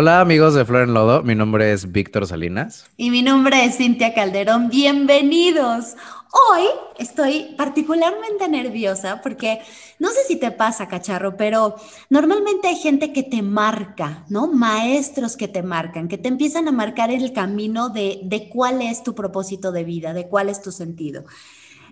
Hola amigos de Flor en Lodo, mi nombre es Víctor Salinas. Y mi nombre es Cintia Calderón, bienvenidos. Hoy estoy particularmente nerviosa porque no sé si te pasa, cacharro, pero normalmente hay gente que te marca, ¿no? Maestros que te marcan, que te empiezan a marcar el camino de, de cuál es tu propósito de vida, de cuál es tu sentido.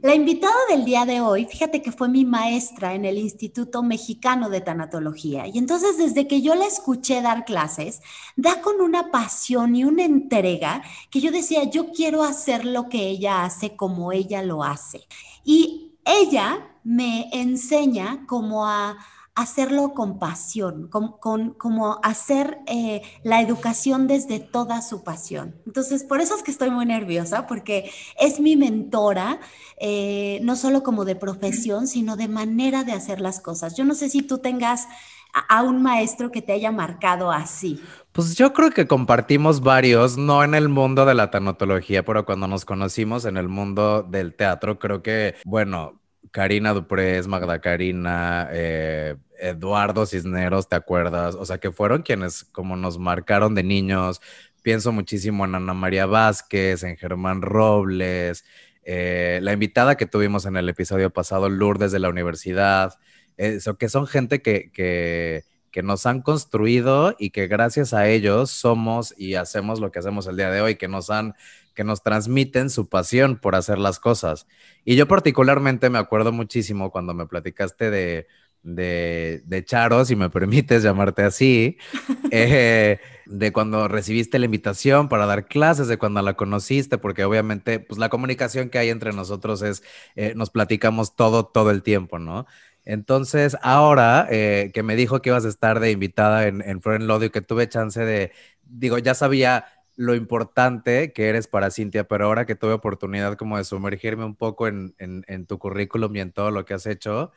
La invitada del día de hoy, fíjate que fue mi maestra en el Instituto Mexicano de Tanatología. Y entonces desde que yo la escuché dar clases, da con una pasión y una entrega que yo decía, yo quiero hacer lo que ella hace como ella lo hace. Y ella me enseña como a hacerlo con pasión, con, como hacer eh, la educación desde toda su pasión. Entonces, por eso es que estoy muy nerviosa, porque es mi mentora, eh, no solo como de profesión, sino de manera de hacer las cosas. Yo no sé si tú tengas a, a un maestro que te haya marcado así. Pues yo creo que compartimos varios, no en el mundo de la tanatología, pero cuando nos conocimos en el mundo del teatro, creo que, bueno, Karina Duprés, Magda Karina, eh, Eduardo Cisneros, ¿te acuerdas? O sea, que fueron quienes como nos marcaron de niños. Pienso muchísimo en Ana María Vázquez, en Germán Robles, eh, la invitada que tuvimos en el episodio pasado, Lourdes de la universidad, eso, que son gente que, que, que nos han construido y que gracias a ellos somos y hacemos lo que hacemos el día de hoy, que nos han que nos transmiten su pasión por hacer las cosas. Y yo particularmente me acuerdo muchísimo cuando me platicaste de, de, de Charo, si me permites llamarte así, eh, de cuando recibiste la invitación para dar clases, de cuando la conociste, porque obviamente pues la comunicación que hay entre nosotros es, eh, nos platicamos todo, todo el tiempo, ¿no? Entonces, ahora eh, que me dijo que ibas a estar de invitada en, en Flor en Lodo y que tuve chance de, digo, ya sabía lo importante que eres para Cintia, pero ahora que tuve oportunidad como de sumergirme un poco en, tu currículum y en todo lo que has hecho,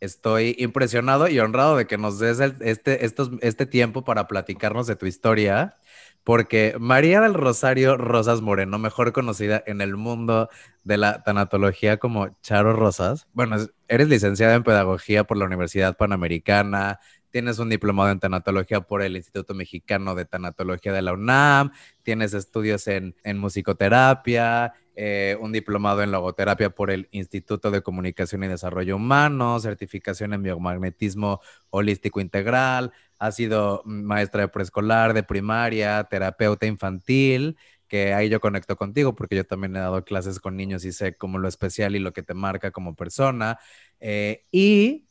estoy impresionado y honrado de que nos des este, este tiempo para platicarnos de tu historia, porque María del Rosario Rosas Moreno, mejor conocida en el mundo de la tanatología como Charo Rosas, bueno, eres licenciada en pedagogía por la Universidad Panamericana, tienes un diplomado en tanatología por el Instituto Mexicano de Tanatología de la UNAM, tienes estudios en, en musicoterapia, eh, un diplomado en logoterapia por el Instituto de Comunicación y Desarrollo Humano, certificación en biomagnetismo holístico integral, ha sido maestra de preescolar, de primaria, terapeuta infantil, que ahí yo conecto contigo porque yo también he dado clases con niños y sé como lo especial y lo que te marca como persona. Eh, y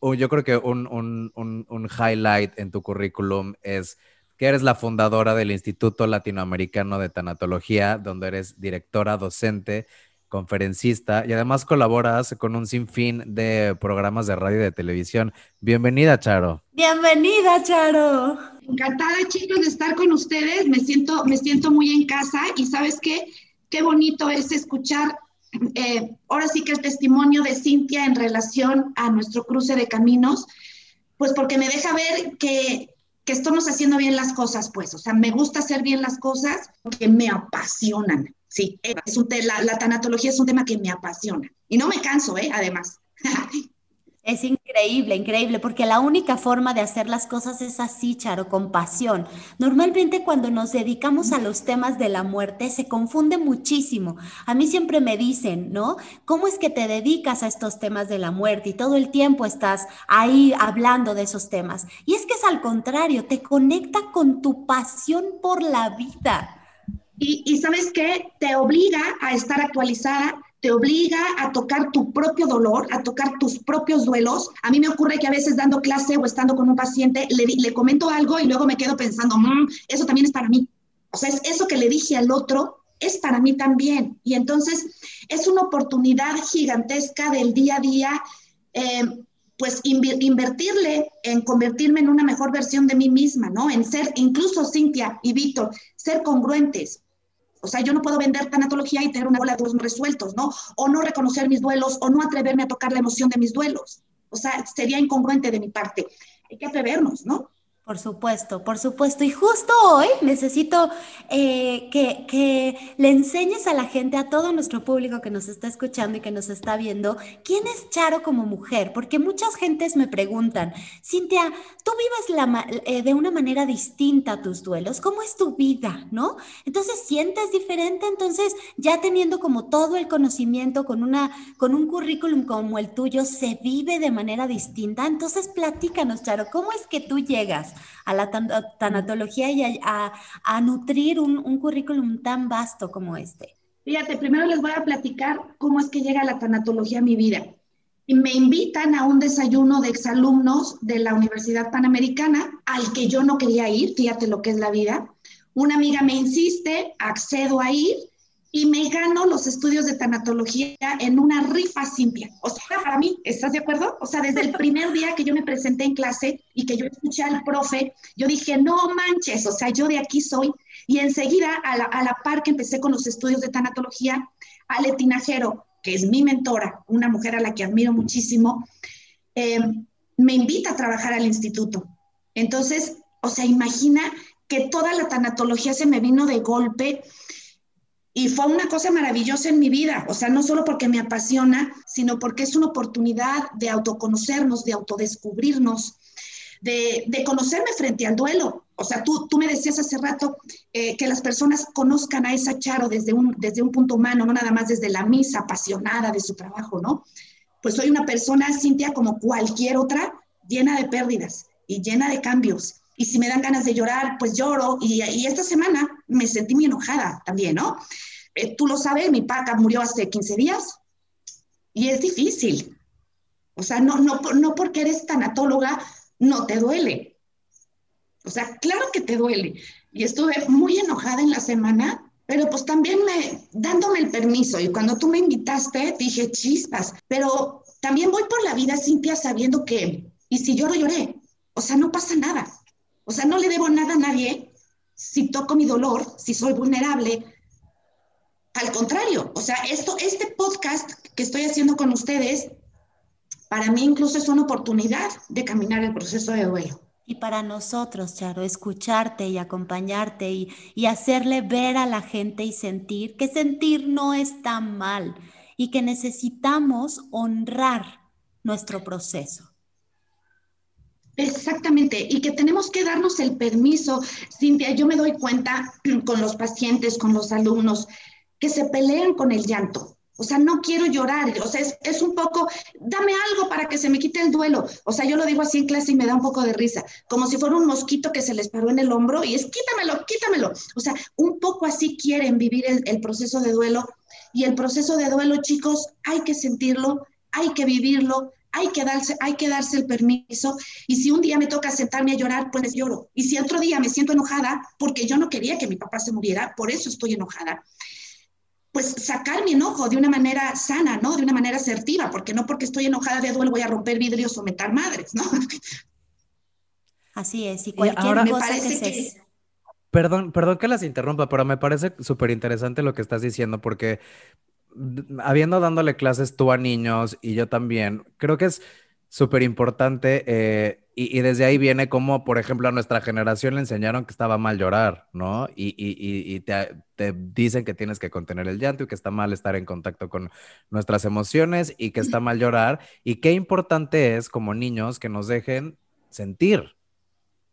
yo creo que un, un, un, un highlight en tu currículum es que eres la fundadora del Instituto Latinoamericano de Tanatología, donde eres directora, docente, conferencista y además colaboras con un sinfín de programas de radio y de televisión. Bienvenida, Charo. Bienvenida, Charo. Encantada, chicos, de estar con ustedes. Me siento, me siento muy en casa y sabes qué, qué bonito es escuchar eh, ahora sí que el testimonio de Cintia en relación a nuestro cruce de caminos, pues porque me deja ver que que estamos haciendo bien las cosas, pues, o sea, me gusta hacer bien las cosas porque me apasionan, sí, es un la, la tanatología es un tema que me apasiona y no me canso, ¿eh? Además. Es increíble, increíble, porque la única forma de hacer las cosas es así, Charo, con pasión. Normalmente cuando nos dedicamos a los temas de la muerte se confunde muchísimo. A mí siempre me dicen, ¿no? ¿Cómo es que te dedicas a estos temas de la muerte y todo el tiempo estás ahí hablando de esos temas? Y es que es al contrario, te conecta con tu pasión por la vida. Y, y sabes qué, te obliga a estar actualizada te obliga a tocar tu propio dolor, a tocar tus propios duelos. A mí me ocurre que a veces dando clase o estando con un paciente, le, comento algo y luego me quedo pensando, mmm, eso también es para mí. O sea, es eso que le dije al otro es para mí también. Y entonces es una oportunidad gigantesca del día a día, eh, pues invertirle en convertirme en una mejor versión de mí misma, ¿no? En ser, incluso Cintia y Víctor, ser congruentes. O sea, yo no puedo vender tanatología y tener una bola de duelos resueltos, ¿no? O no reconocer mis duelos, o no atreverme a tocar la emoción de mis duelos. O sea, sería incongruente de mi parte. Hay que atrevernos, ¿no? Por supuesto, por supuesto. Y justo hoy necesito eh, que, que, le enseñes a la gente, a todo nuestro público que nos está escuchando y que nos está viendo, quién es Charo como mujer. Porque muchas gentes me preguntan, Cintia, tú vives la, eh, de una manera distinta tus duelos. ¿Cómo es tu vida? ¿No? Entonces, ¿sientes diferente? Entonces, ya teniendo como todo el conocimiento con, una, con un currículum como el tuyo, ¿se vive de manera distinta? Entonces, platícanos, Charo, ¿cómo es que tú llegas? A la tanatología y a, nutrir un, un, currículum tan vasto como este? Fíjate, primero les voy a platicar cómo es que llega la tanatología a mi vida. Y me invitan a un desayuno de exalumnos de la Universidad Panamericana, al que yo no quería ir, fíjate lo que es la vida. Una amiga me insiste, accedo a ir y me gano los estudios de tanatología en una rifa simple. O sea, para mí, ¿estás de acuerdo? O sea, desde el primer día que yo me presenté en clase y que yo escuché al profe, yo dije, no manches, o sea, yo de aquí soy. Y enseguida, a la, a la par que empecé con los estudios de tanatología, Ale Tinajero, que es mi mentora, una mujer a la que admiro muchísimo, eh, me invita a trabajar al instituto. Entonces, o sea, imagina que toda la tanatología se me vino de golpe y fue una cosa maravillosa en mi vida, o sea, no solo porque me apasiona, sino porque es una oportunidad de autoconocernos, de autodescubrirnos, de, de conocerme frente al duelo. O sea, tú, tú me decías hace rato eh, que las personas conozcan a esa Charo desde un, desde un punto humano, no nada más desde la misa apasionada de su trabajo, ¿no? Pues soy una persona, Cintia, como cualquier otra, llena de pérdidas y llena de cambios. Y si me dan ganas de llorar, pues lloro. Y, y esta semana me sentí muy enojada también, ¿no? Eh, tú lo sabes, mi paca murió hace 15 días y es difícil. O sea, no, no, no porque eres tanatóloga, no te duele. O sea, claro que te duele. Y estuve muy enojada en la semana, pero pues también me, dándome el permiso. Y cuando tú me invitaste, dije chispas. Pero también voy por la vida, Cintia, sabiendo que, y si lloro, lloré. O sea, no pasa nada. O sea, no le debo nada a nadie si toco mi dolor, si soy vulnerable, al contrario, o sea, esto, este podcast que estoy haciendo con ustedes, para mí incluso es una oportunidad de caminar el proceso de duelo. Y para nosotros, Charo, escucharte y acompañarte y, y hacerle ver a la gente y sentir que sentir no es tan mal y que necesitamos honrar nuestro proceso. Exactamente, y que tenemos que darnos el permiso, Cintia, yo me doy cuenta con los pacientes, con los alumnos, que se pelean con el llanto. O sea, no quiero llorar. O sea, es, un poco, dame algo para que se me quite el duelo. O sea, yo lo digo así en clase y me da un poco de risa, como si fuera un mosquito que se les paró en el hombro y es quítamelo, quítamelo. O sea, un poco así quieren vivir el, el proceso de duelo. Y el proceso de duelo, chicos, hay que sentirlo, hay que vivirlo, hay que, darse, hay que darse el permiso. Y si un día me toca sentarme a llorar, pues lloro. Y si otro día me siento enojada porque yo no quería que mi papá se muriera, por eso estoy enojada pues sacar mi enojo de una manera sana, ¿no? De una manera asertiva, porque no porque estoy enojada de duelo voy a romper vidrios o meter madres, ¿no? Así es, y cualquier cosa que, se... Perdón, perdón que las interrumpa, pero me parece súper interesante lo que estás diciendo, porque habiendo dándole clases tú a niños y yo también, creo que es súper importante eh, y, desde ahí viene como, por ejemplo, a nuestra generación le enseñaron que estaba mal llorar, ¿no? Y, y te, te, dicen que tienes que contener el llanto y que está mal estar en contacto con nuestras emociones y que está mal llorar. Y qué importante es como niños que nos dejen sentir,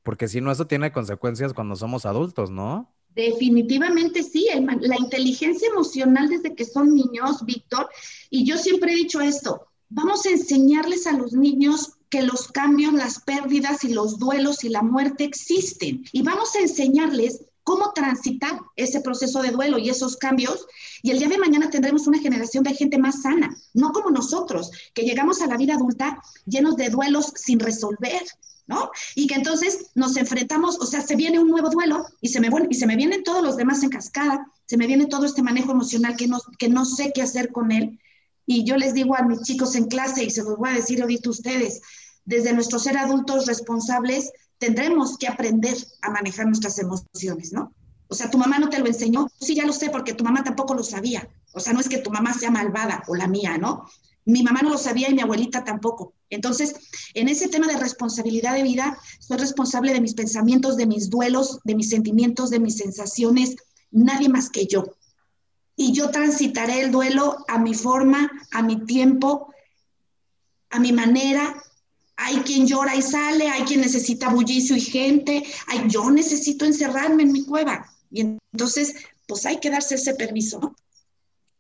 porque si no, eso tiene consecuencias cuando somos adultos, ¿no? Definitivamente sí, la inteligencia emocional desde que son niños, Víctor, y yo siempre he dicho esto, vamos a enseñarles a los niños que los cambios, las pérdidas y los duelos y la muerte existen. Y vamos a enseñarles cómo transitar ese proceso de duelo y esos cambios. Y el día de mañana tendremos una generación de gente más sana, no como nosotros, que llegamos a la vida adulta llenos de duelos sin resolver, ¿no? Y que entonces nos enfrentamos, o sea, se viene un nuevo duelo y se me, y se me vienen todos los demás en cascada, se me viene todo este manejo emocional que no, que no sé qué hacer con él. Y yo les digo a mis chicos en clase, y se los voy a decir ahorita ustedes, desde nuestro ser adultos responsables, tendremos que aprender a manejar nuestras emociones, ¿no? O sea, tu mamá no te lo enseñó. Sí, ya lo sé, porque tu mamá tampoco lo sabía. O sea, no es que tu mamá sea malvada o la mía, ¿no? Mi mamá no lo sabía y mi abuelita tampoco. Entonces, en ese tema de responsabilidad de vida, soy responsable de mis pensamientos, de mis duelos, de mis sentimientos, de mis sensaciones, nadie más que yo. Y yo transitaré el duelo a mi forma, a mi tiempo, a mi manera. Hay quien llora y sale, hay quien necesita bullicio y gente, hay, yo necesito encerrarme en mi cueva. Y entonces, pues hay que darse ese permiso, ¿no?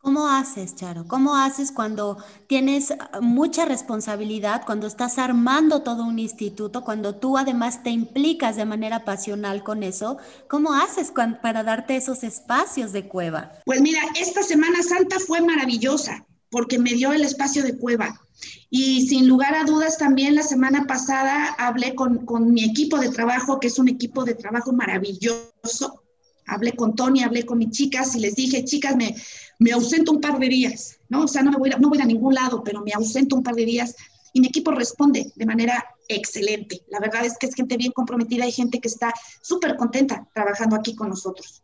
¿Cómo haces, Charo? ¿Cómo haces cuando tienes ah, mucha responsabilidad, cuando estás armando todo un instituto, cuando tú además te implicas de manera pasional con eso? ¿Cómo haces para darte esos espacios de cueva? Pues mira, esta Semana Santa fue maravillosa porque me dio el espacio de cueva. Y sin lugar a dudas, también la semana pasada hablé con, con mi equipo de trabajo, que es un equipo de trabajo maravilloso, hablé con Tony, hablé con mis chicas y les dije, chicas, me, me ausento un par de días, ¿no? O sea, no, me voy a, no voy a ningún lado, pero me ausento un par de días y mi equipo responde de manera excelente. La verdad es que es gente bien comprometida y gente que está súper contenta trabajando aquí con nosotros.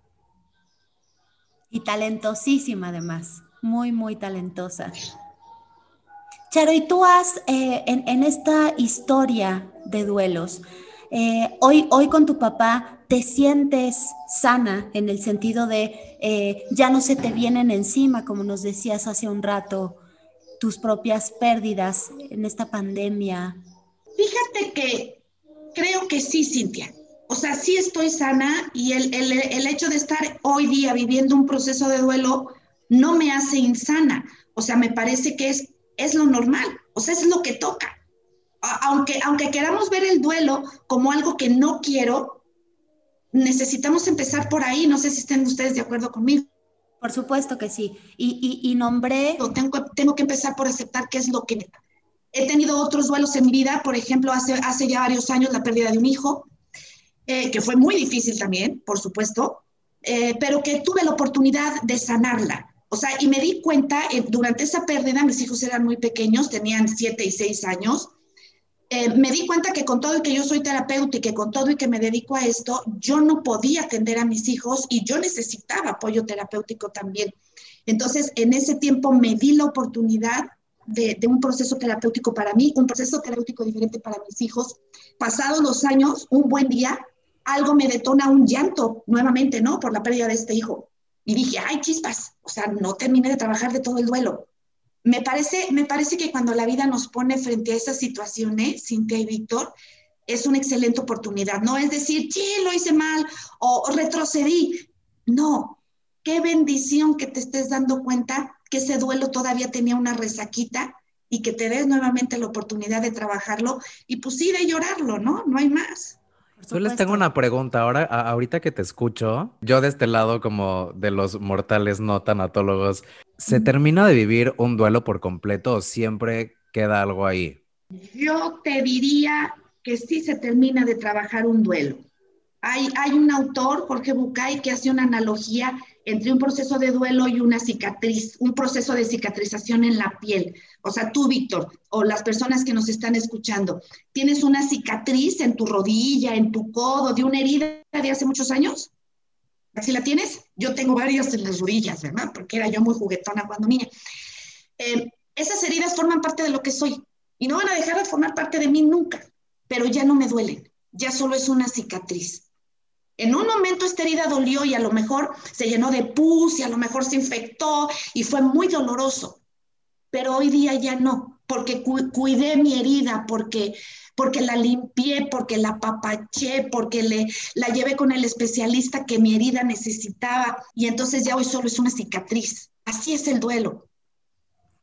Y talentosísima además, muy, muy talentosa. Charo, y tú has, eh, en, en, esta historia de duelos, eh, hoy, hoy con tu papá, te sientes sana en el sentido de eh, ya no se te vienen encima, como nos decías hace un rato, tus propias pérdidas en esta pandemia? Fíjate que creo que sí, Cintia. O sea, sí estoy sana y el, el, el hecho de estar hoy día viviendo un proceso de duelo no me hace insana. O sea, me parece que es, es lo normal, o sea, es lo que toca. Aunque, aunque queramos ver el duelo como algo que no quiero, necesitamos empezar por ahí. No sé si estén ustedes de acuerdo conmigo. Por supuesto que sí. Y, y, nombré... Tengo, tengo que empezar por aceptar qué es lo que... He tenido otros duelos en mi vida, por ejemplo, hace, hace ya varios años la pérdida de un hijo, eh, que fue muy difícil también, por supuesto, eh, pero que tuve la oportunidad de sanarla. O sea, y me di cuenta, eh, durante esa pérdida, mis hijos eran muy pequeños, tenían siete y seis años, eh, me di cuenta que con todo y que yo soy terapeuta con todo y que me dedico a esto, yo no podía atender a mis hijos y yo necesitaba apoyo terapéutico también. Entonces, en ese tiempo me di la oportunidad de, de, un proceso terapéutico para mí, un proceso terapéutico diferente para mis hijos. Pasados los años, un buen día, algo me detona un llanto nuevamente, ¿no? Por la pérdida de este hijo. Y dije, ay, chispas, o sea, no terminé de trabajar de todo el duelo me parece, me parece que cuando la vida nos pone frente a esas situaciones, Cintia y Víctor, es una excelente oportunidad. No es decir, sí, lo hice mal o retrocedí. No, qué bendición que te estés dando cuenta que ese duelo todavía tenía una resaquita y que te des nuevamente la oportunidad de trabajarlo y pues sí, de llorarlo, ¿no? No hay más. Yo les tengo una pregunta. Ahora, ahorita que te escucho, yo de este lado, como de los mortales no tanatólogos, ¿se termina de vivir un duelo por completo o siempre queda algo ahí? Yo te diría que sí se termina de trabajar un duelo. Hay, hay un autor, Jorge Bucay, que hace una analogía entre un proceso de duelo y una cicatriz, un proceso de cicatrización en la piel. O sea, tú, Víctor, o las personas que nos están escuchando, tienes una cicatriz en tu rodilla, en tu codo, de una herida de hace muchos años. ¿Así la tienes? Yo tengo varias en las rodillas, ¿verdad? Porque era yo muy juguetona cuando niña. Eh, esas heridas forman parte de lo que soy y no van a dejar de formar parte de mí nunca, pero ya no me duelen, ya solo es una cicatriz. En un momento esta herida dolió y a lo mejor se llenó de pus y a lo mejor se infectó y fue muy doloroso. Pero hoy día ya no, porque cuidé mi herida, porque, porque la limpié, porque la papaché, porque le, la llevé con el especialista que mi herida necesitaba y entonces ya hoy solo es una cicatriz. Así es el duelo.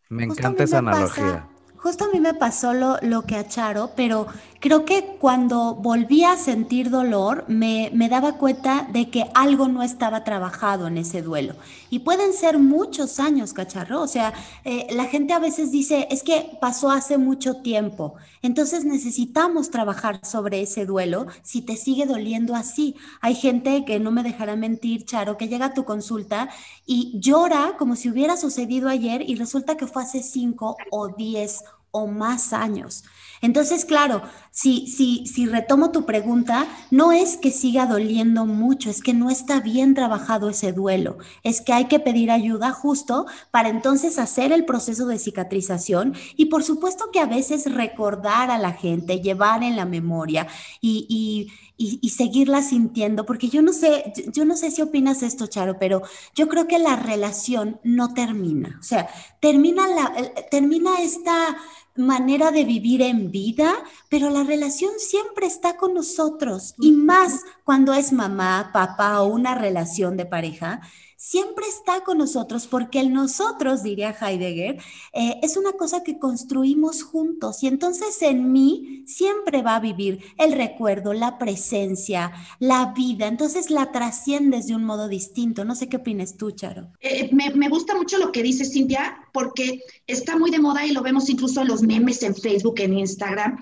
Me encanta esa analogía. Justo a mí me pasó lo, lo, que a Charo, pero creo que cuando volví a sentir dolor me, me, daba cuenta de que algo no estaba trabajado en ese duelo. Y pueden ser muchos años, cacharro. O sea, eh, la gente a veces dice, es que pasó hace mucho tiempo. Entonces necesitamos trabajar sobre ese duelo si te sigue doliendo así. Hay gente que no me dejará mentir, Charo, que llega a tu consulta y llora como si hubiera sucedido ayer y resulta que fue hace cinco o diez o más años. Entonces, claro, si, si, si retomo tu pregunta, no es que siga doliendo mucho, es que no está bien trabajado ese duelo, es que hay que pedir ayuda justo para entonces hacer el proceso de cicatrización y por supuesto que a veces recordar a la gente, llevar en la memoria y, y y, seguirla sintiendo, porque yo no sé, yo no sé si opinas esto, Charo, pero yo creo que la relación no termina, o sea, termina, la, termina esta manera de vivir en vida, pero la relación siempre está con nosotros y más cuando es mamá, papá o una relación de pareja, siempre está con nosotros porque el nosotros, diría Heidegger, eh, es una cosa que construimos juntos y entonces en mí siempre va a vivir el recuerdo, la presencia, la vida, entonces la trasciendes de un modo distinto. No sé qué opinas tú, Charo. Eh, me, me, gusta mucho lo que dice Cintia porque está muy de moda y lo vemos incluso en los memes en Facebook, en Instagram,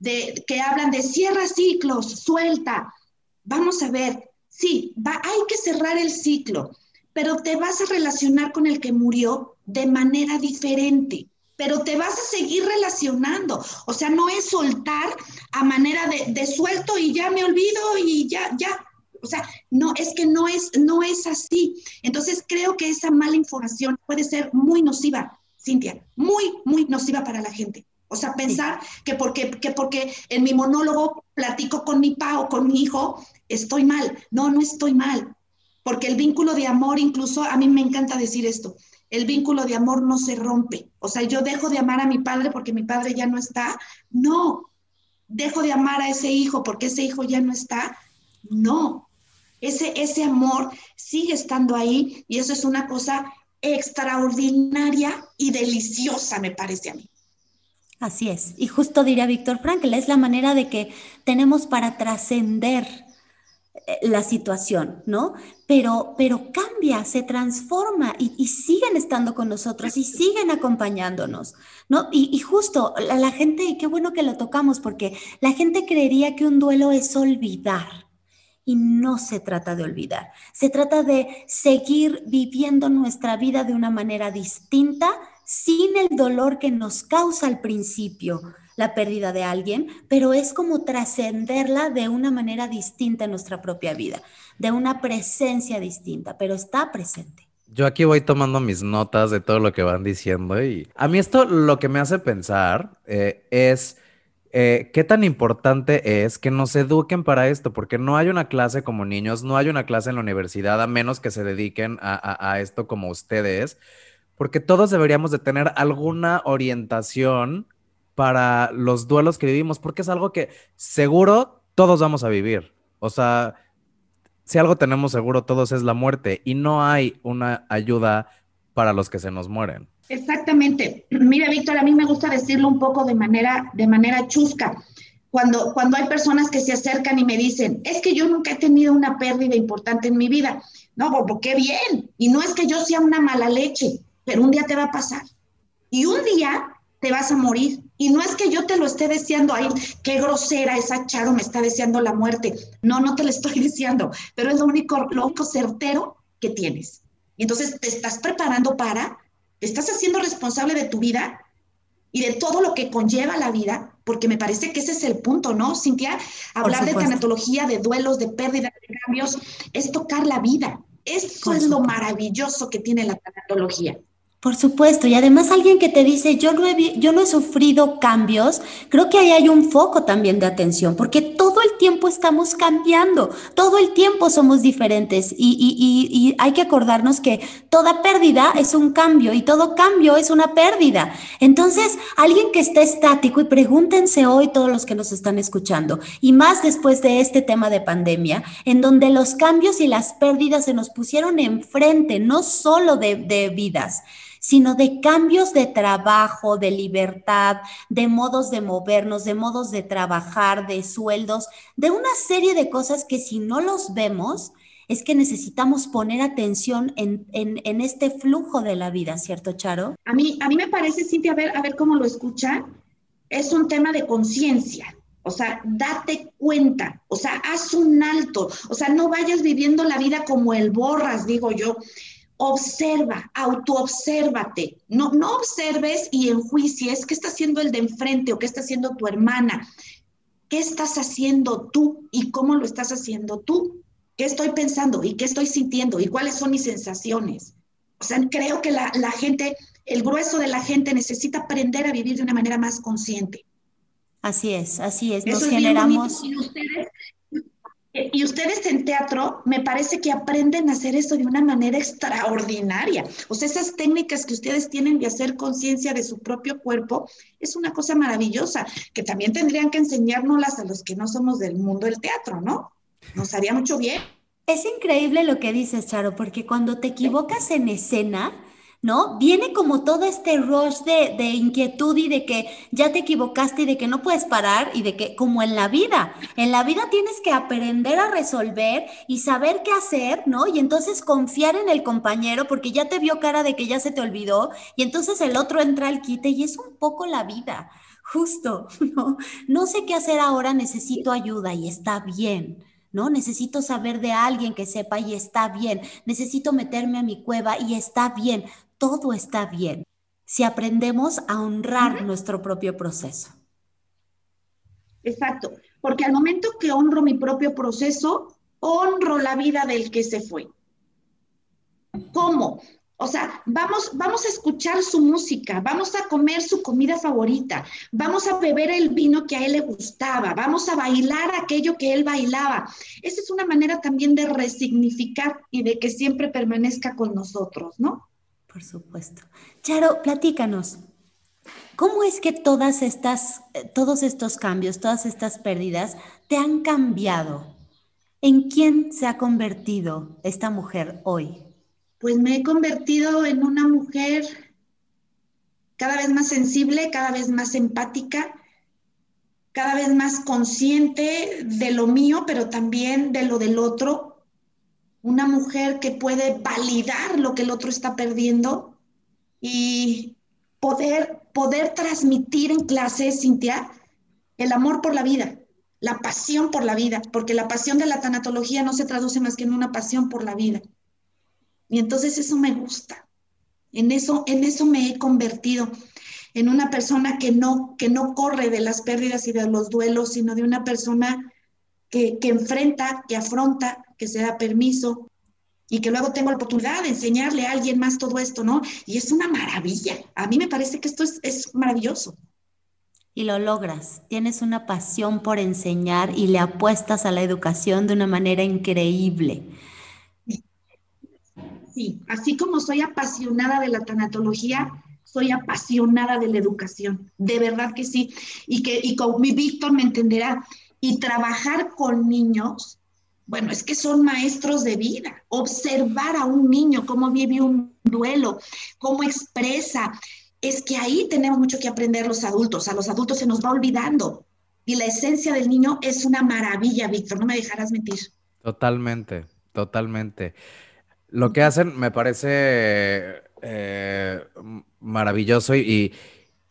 de, que hablan de cierra ciclos, suelta. Vamos a ver, sí, hay que cerrar el ciclo pero te vas a relacionar con el que murió de manera diferente, pero te vas a seguir relacionando. O sea, no es soltar a manera de, suelto y ya me olvido y ya, ya. O sea, no, es que no es, no es así. Entonces creo que esa mala información puede ser muy nociva, Cintia, muy, muy nociva para la gente. O sea, pensar que, porque, que porque en mi monólogo platico con mi pa o con mi hijo, estoy mal. No, no estoy mal porque el vínculo de amor, incluso a mí me encanta decir esto, el vínculo de amor no se rompe. O sea, yo dejo de amar a mi padre porque mi padre ya no está. No, dejo de amar a ese hijo porque ese hijo ya no está. No, ese, ese amor sigue estando ahí y eso es una cosa extraordinaria y deliciosa, me parece a mí. Así es. Y justo diría Víctor Frankl, es la manera de que tenemos para trascender la situación, ¿no? Pero, pero cambia, se transforma y, siguen estando con nosotros y siguen acompañándonos, ¿no? Y, justo la, la, gente, qué bueno que lo tocamos, porque la gente creería que un duelo es olvidar. Y no se trata de olvidar, se trata de seguir viviendo nuestra vida de una manera distinta, sin el dolor que nos causa al principio, la pérdida de alguien, pero es como trascenderla de una manera distinta en nuestra propia vida, de una presencia distinta, pero está presente. Yo aquí voy tomando mis notas de todo lo que van diciendo y a mí esto lo que me hace pensar eh, es eh, qué tan importante es que nos eduquen para esto, porque no hay una clase como niños, no hay una clase en la universidad a menos que se dediquen a, a esto como ustedes, porque todos deberíamos de tener alguna orientación para los duelos que vivimos, porque es algo que seguro todos vamos a vivir. O sea, si algo tenemos seguro todos es la muerte y no hay una ayuda para los que se nos mueren. Exactamente. Mira, Víctor, a mí me gusta decirlo un poco de manera, de manera chusca. Cuando, cuando hay personas que se acercan y me dicen, es que yo nunca he tenido una pérdida importante en mi vida. No, qué bien. Y no es que yo sea una mala leche, pero un día te va a pasar. Y un día te vas a morir. Y no es que yo te lo esté deseando, ay, qué grosera esa Charo me está deseando la muerte. No, no te lo estoy deseando, pero es lo único, lo único certero que tienes. Y entonces te estás preparando para, te estás haciendo responsable de tu vida y de todo lo que conlleva la vida, porque me parece que ese es el punto, ¿no, Cintia? Hablar de tanatología, de duelos, de pérdidas, de cambios, es tocar la vida. Eso es lo maravilloso que tiene la tanatología. Por supuesto, y además alguien que te dice, yo no, he, yo he sufrido cambios, creo que ahí hay un foco también de atención, porque todo el tiempo estamos cambiando, todo el tiempo somos diferentes y, y, y, hay que acordarnos que toda pérdida es un cambio y todo cambio es una pérdida. Entonces, alguien que esté estático, y pregúntense hoy todos los que nos están escuchando, y más después de este tema de pandemia, en donde los cambios y las pérdidas se nos pusieron enfrente, no solo de, de vidas, sino de cambios de trabajo, de libertad, de modos de movernos, de modos de trabajar, de sueldos, de una serie de cosas que si no los vemos, es que necesitamos poner atención en, este flujo de la vida, ¿cierto, Charo? A mí, a mí me parece, Cintia, a ver, a ver cómo lo escucha, es un tema de conciencia. O sea, date cuenta, o sea, haz un alto, o sea, no vayas viviendo la vida como el borras, digo yo, observa, autoobsérvate. No, no observes y enjuicies qué está haciendo el de enfrente o qué está haciendo tu hermana. ¿Qué estás haciendo tú y cómo lo estás haciendo tú? ¿Qué estoy pensando y qué estoy sintiendo y cuáles son mis sensaciones? O sea, creo que la, la gente, el grueso de la gente necesita aprender a vivir de una manera más consciente. Así es, así es. Nos generamos. Y ustedes, y ustedes en teatro, me parece que aprenden a hacer eso de una manera extraordinaria. O sea, esas técnicas que ustedes tienen de hacer conciencia de su propio cuerpo es una cosa maravillosa, que también tendrían que enseñárnoslas a los que no somos del mundo del teatro, ¿no? Nos haría mucho bien. Es increíble lo que dices, Charo, porque cuando te equivocas en escena, ¿no? Viene como todo este rush de, de, inquietud y de que ya te equivocaste y de que no puedes parar y de que, como en la vida, en la vida tienes que aprender a resolver y saber qué hacer, ¿no? Y entonces confiar en el compañero porque ya te vio cara de que ya se te olvidó y entonces el otro entra al quite y es un poco la vida, justo, ¿no? No sé qué hacer ahora, necesito ayuda y está bien. ¿no? Necesito saber de alguien que sepa y está bien. Necesito meterme a mi cueva y está bien todo está bien si aprendemos a honrar nuestro propio proceso. Exacto, porque al momento que honro mi propio proceso, honro la vida del que se fue. ¿Cómo? O sea, vamos, vamos a escuchar su música, vamos a comer su comida favorita, vamos a beber el vino que a él le gustaba, vamos a bailar aquello que él bailaba. Esa es una manera también de resignificar y de que siempre permanezca con nosotros, ¿no? Por supuesto. Charo, platícanos. ¿Cómo es que todas estas, eh, todos estos cambios, todas estas pérdidas te han cambiado? ¿En quién se ha convertido esta mujer hoy? Pues me he convertido en una mujer cada vez más sensible, cada vez más empática, cada vez más consciente de lo mío, pero también de lo del otro, una mujer que puede validar lo que el otro está perdiendo y poder, poder transmitir en clase, Cintia, el amor por la vida, la pasión por la vida, porque la pasión de la tanatología no se traduce más que en una pasión por la vida. Y entonces eso me gusta. En eso, en eso me he convertido, en una persona que no, que no corre de las pérdidas y de los duelos, sino de una persona que, que enfrenta, que afronta, que se da permiso y que luego tengo la oportunidad de enseñarle a alguien más todo esto, ¿no? Y es una maravilla. A mí me parece que esto es, es maravilloso. Y lo logras. Tienes una pasión por enseñar y le apuestas a la educación de una manera increíble. Sí, así como soy apasionada de la tanatología, soy apasionada de la educación, de verdad que sí. Y que y con mi Víctor me entenderá. Y trabajar con niños bueno, es que son maestros de vida. Observar a un niño cómo vive un duelo, cómo expresa. Es que ahí tenemos mucho que aprender los adultos. A los adultos se nos va olvidando. Y la esencia del niño es una maravilla, Víctor. No me dejarás mentir. Totalmente, totalmente. Lo que hacen me parece eh, maravilloso y,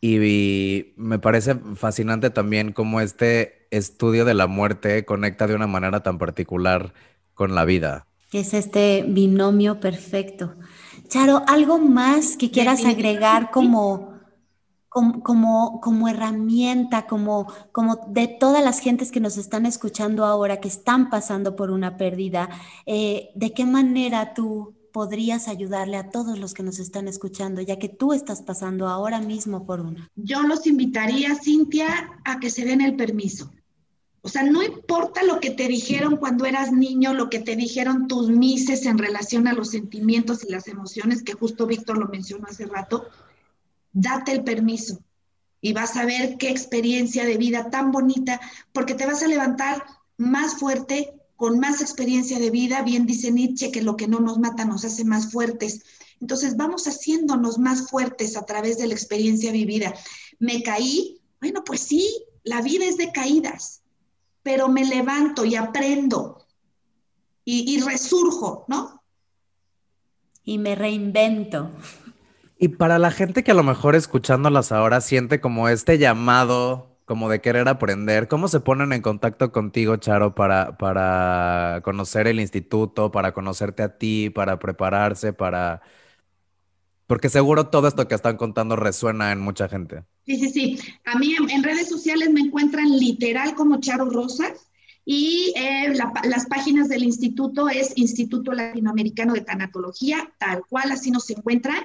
y me parece fascinante también cómo este estudio de la muerte conecta de una manera tan particular con la vida. Es este binomio perfecto. Charo, ¿algo más que quieras agregar como, como, como, herramienta, como, como de todas las gentes que nos están escuchando ahora, que están pasando por una pérdida? Eh, ¿De qué manera tú podrías ayudarle a todos los que nos están escuchando, ya que tú estás pasando ahora mismo por una? Yo los invitaría, Cintia, a que se den el permiso. O sea, no importa lo que te dijeron cuando eras niño, lo que te dijeron tus mises en relación a los sentimientos y las emociones, que justo Víctor lo mencionó hace rato, date el permiso y vas a ver qué experiencia de vida tan bonita, porque te vas a levantar más fuerte, con más experiencia de vida. Bien dice Nietzsche que lo que no nos mata nos hace más fuertes. Entonces vamos haciéndonos más fuertes a través de la experiencia vivida. Me caí, bueno, pues sí, la vida es de caídas pero me levanto y aprendo y, resurjo, ¿no? Y me reinvento. Y para la gente que a lo mejor escuchándolas ahora siente como este llamado como de querer aprender. ¿Cómo se ponen en contacto contigo, Charo, para, para conocer el instituto, para conocerte a ti, para prepararse, para... Porque seguro todo esto que están contando resuena en mucha gente. Sí, sí, sí. A mí en, redes sociales me encuentran literal como Charo Rosas y eh, las páginas del instituto es Instituto Latinoamericano de Tanatología, tal cual así nos encuentran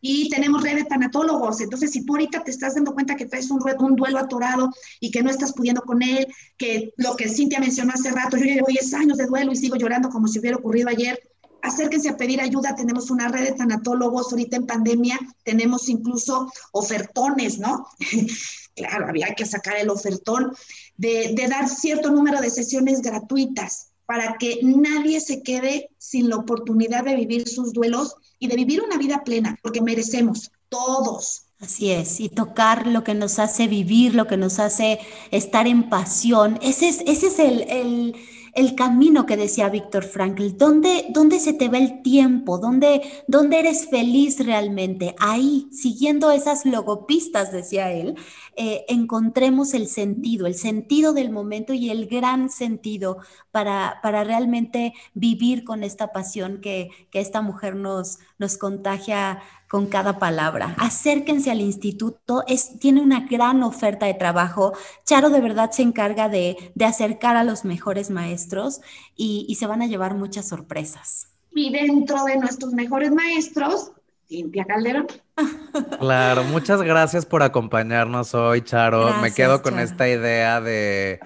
y tenemos red de tanatólogos. Entonces, si tú ahorita te estás dando cuenta que traes un, un duelo atorado y que no estás pudiendo con él, que lo que Cintia mencionó hace rato, yo llevo 10 años de duelo y sigo llorando como si hubiera ocurrido ayer, acérquense a pedir ayuda. Tenemos una red de tanatólogos. Ahorita en pandemia tenemos incluso ofertones, ¿no? claro, había que sacar el ofertón de, dar cierto número de sesiones gratuitas para que nadie se quede sin la oportunidad de vivir sus duelos y de vivir una vida plena, porque merecemos todos. Así es, y tocar lo que nos hace vivir, lo que nos hace estar en pasión. Ese es, ese es el el camino que decía Víctor Frankl, ¿dónde, ¿dónde, se te ve el tiempo? ¿Dónde, ¿Dónde eres feliz realmente? Ahí, siguiendo esas logopistas, decía él, eh, encontremos el sentido, el sentido del momento y el gran sentido para, para realmente vivir con esta pasión que, que esta mujer nos, nos contagia con cada palabra. Acérquense al instituto, es, tiene una gran oferta de trabajo. Charo de verdad se encarga de, acercar a los mejores maestros y, y se van a llevar muchas sorpresas. Y dentro de nuestros mejores maestros, Cintia Calderón. Claro, muchas gracias por acompañarnos hoy, Charo. Me quedo con esta idea de,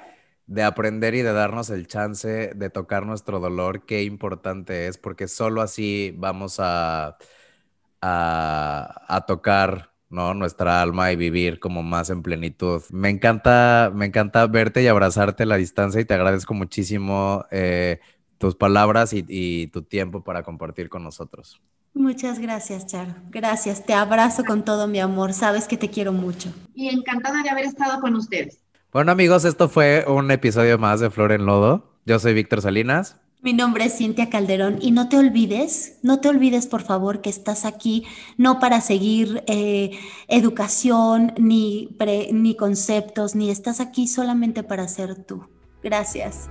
de, aprender y de darnos el chance de tocar nuestro dolor. Qué importante es, porque solo así vamos a a, tocar ¿no? nuestra alma y vivir como más en plenitud. Me encanta, me encanta verte y abrazarte a la distancia y te agradezco muchísimo eh, tus palabras y, tu tiempo para compartir con nosotros. Muchas gracias, Charo. Gracias. Te abrazo con todo mi amor. Sabes que te quiero mucho. Y encantada de haber estado con ustedes. Bueno, amigos, esto fue un episodio más de Flor en Lodo. Yo soy Víctor Salinas. Mi nombre es Cintia Calderón y no te olvides, no te olvides por favor que estás aquí no para seguir eh, educación ni, ni conceptos, ni estás aquí solamente para ser tú. Gracias.